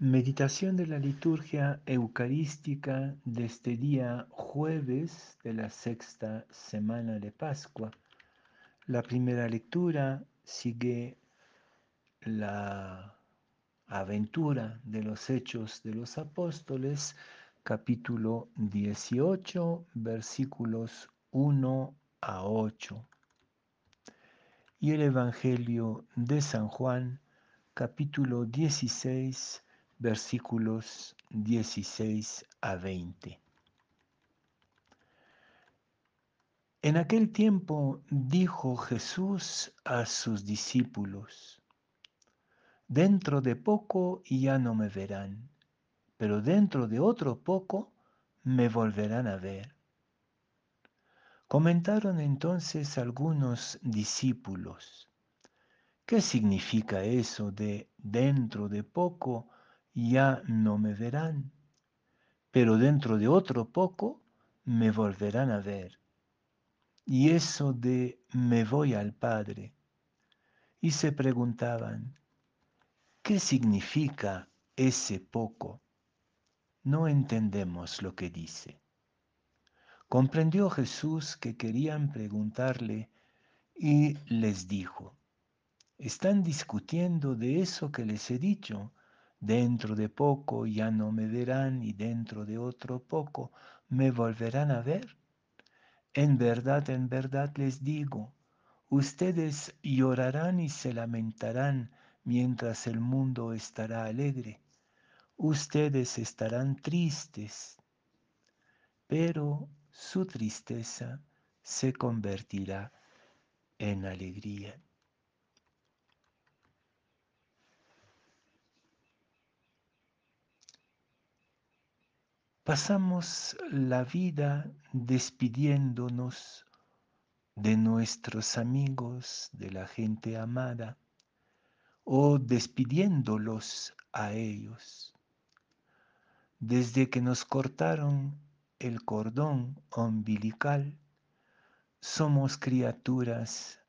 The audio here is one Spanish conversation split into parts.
Meditación de la liturgia eucarística de este día jueves de la sexta semana de Pascua. La primera lectura sigue la aventura de los hechos de los apóstoles, capítulo 18, versículos 1 a 8. Y el Evangelio de San Juan, capítulo 16, versículos 16 a 20. En aquel tiempo dijo Jesús a sus discípulos, dentro de poco ya no me verán, pero dentro de otro poco me volverán a ver. Comentaron entonces algunos discípulos, ¿qué significa eso de dentro de poco ya no me verán, pero dentro de otro poco me volverán a ver. Y eso de me voy al Padre. Y se preguntaban, ¿qué significa ese poco? No entendemos lo que dice. Comprendió Jesús que querían preguntarle y les dijo, están discutiendo de eso que les he dicho Dentro de poco ya no me verán y dentro de otro poco me volverán a ver. En verdad, en verdad les digo, ustedes llorarán y se lamentarán mientras el mundo estará alegre. Ustedes estarán tristes, pero su tristeza se convertirá en alegría. Pasamos la vida despidiéndonos de nuestros amigos, de la gente amada, o despidiéndolos a ellos. Desde que nos cortaron el cordón umbilical, somos criaturas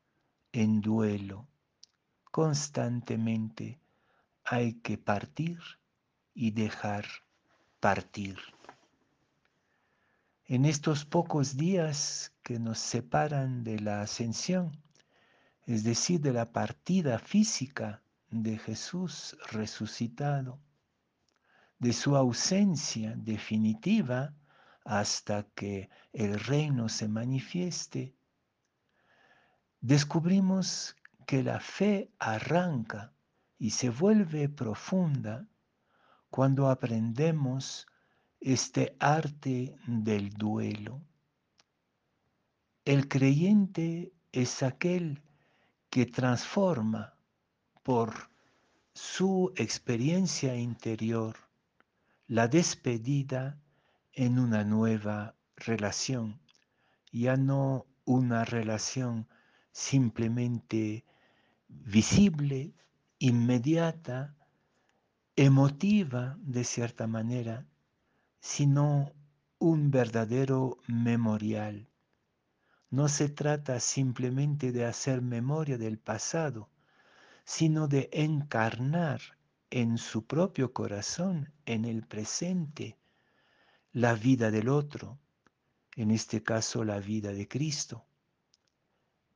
en duelo. Constantemente hay que partir y dejar partir. En estos pocos días que nos separan de la ascensión, es decir, de la partida física de Jesús resucitado, de su ausencia definitiva hasta que el reino se manifieste, descubrimos que la fe arranca y se vuelve profunda cuando aprendemos este arte del duelo. El creyente es aquel que transforma por su experiencia interior la despedida en una nueva relación, ya no una relación simplemente visible, inmediata, emotiva de cierta manera, sino un verdadero memorial. No se trata simplemente de hacer memoria del pasado, sino de encarnar en su propio corazón, en el presente, la vida del otro, en este caso la vida de Cristo.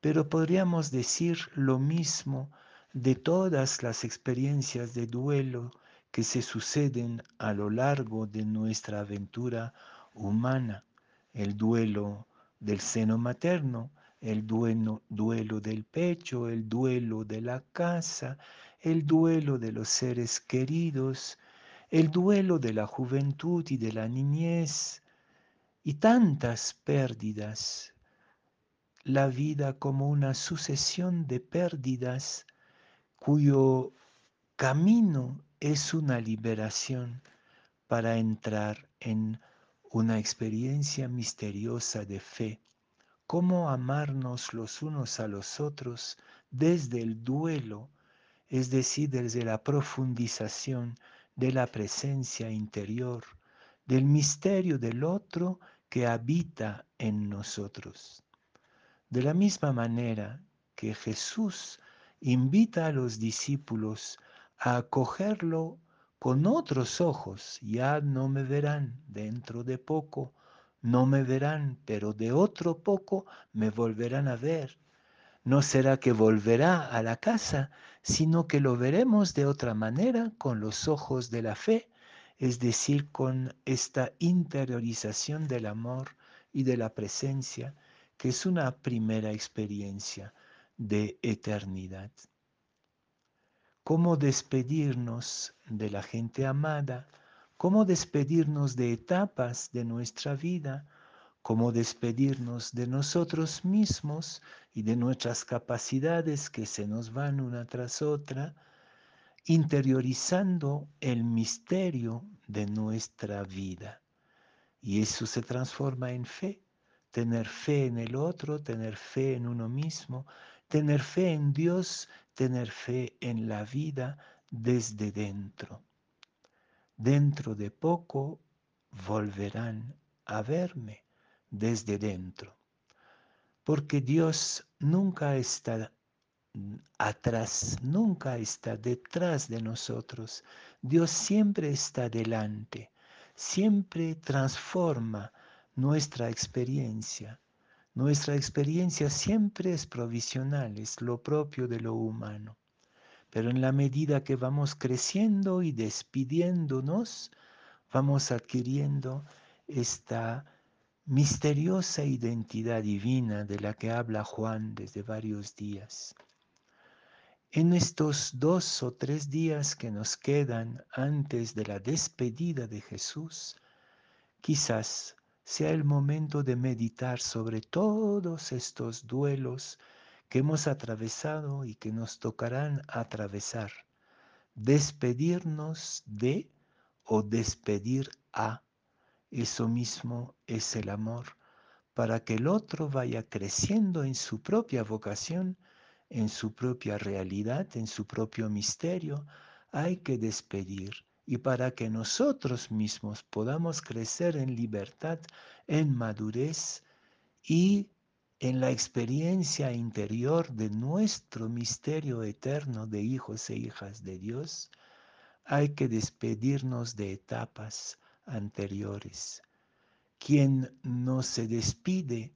Pero podríamos decir lo mismo de todas las experiencias de duelo que se suceden a lo largo de nuestra aventura humana, el duelo del seno materno, el duelo, duelo del pecho, el duelo de la casa, el duelo de los seres queridos, el duelo de la juventud y de la niñez, y tantas pérdidas, la vida como una sucesión de pérdidas cuyo camino es una liberación para entrar en una experiencia misteriosa de fe. Cómo amarnos los unos a los otros desde el duelo, es decir, desde la profundización de la presencia interior, del misterio del otro que habita en nosotros. De la misma manera que Jesús invita a los discípulos a acogerlo con otros ojos, ya no me verán dentro de poco, no me verán, pero de otro poco me volverán a ver. No será que volverá a la casa, sino que lo veremos de otra manera con los ojos de la fe, es decir, con esta interiorización del amor y de la presencia, que es una primera experiencia de eternidad. ¿Cómo despedirnos de la gente amada? ¿Cómo despedirnos de etapas de nuestra vida? ¿Cómo despedirnos de nosotros mismos y de nuestras capacidades que se nos van una tras otra? interiorizando el misterio de nuestra vida. Y eso se transforma en fe, tener fe en el otro, tener fe en uno mismo, tener fe en Dios, tener fe en la vida desde dentro. Dentro de poco volverán a verme desde dentro, porque Dios nunca está atrás, nunca está detrás de nosotros. Dios siempre está delante, siempre transforma nuestra experiencia. Nuestra experiencia siempre es provisional, es lo propio de lo humano. Pero en la medida que vamos creciendo y despidiéndonos, vamos adquiriendo esta misteriosa identidad divina de la que habla Juan desde varios días. En estos dos o tres días que nos quedan antes de la despedida de Jesús, quizás sea el momento de meditar sobre todos estos duelos que hemos atravesado y que nos tocarán atravesar. Despedirnos de o despedir a. Eso mismo es el amor, para que el otro vaya creciendo en su propia vocación en su propia realidad, en su propio misterio, hay que despedir. Y para que nosotros mismos podamos crecer en libertad, en madurez y en la experiencia interior de nuestro misterio eterno de hijos e hijas de Dios, hay que despedirnos de etapas anteriores. Quien no se despide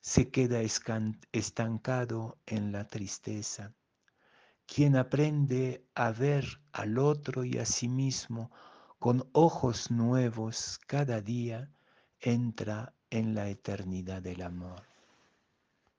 se queda estancado en la tristeza. Quien aprende a ver al otro y a sí mismo con ojos nuevos cada día, entra en la eternidad del amor.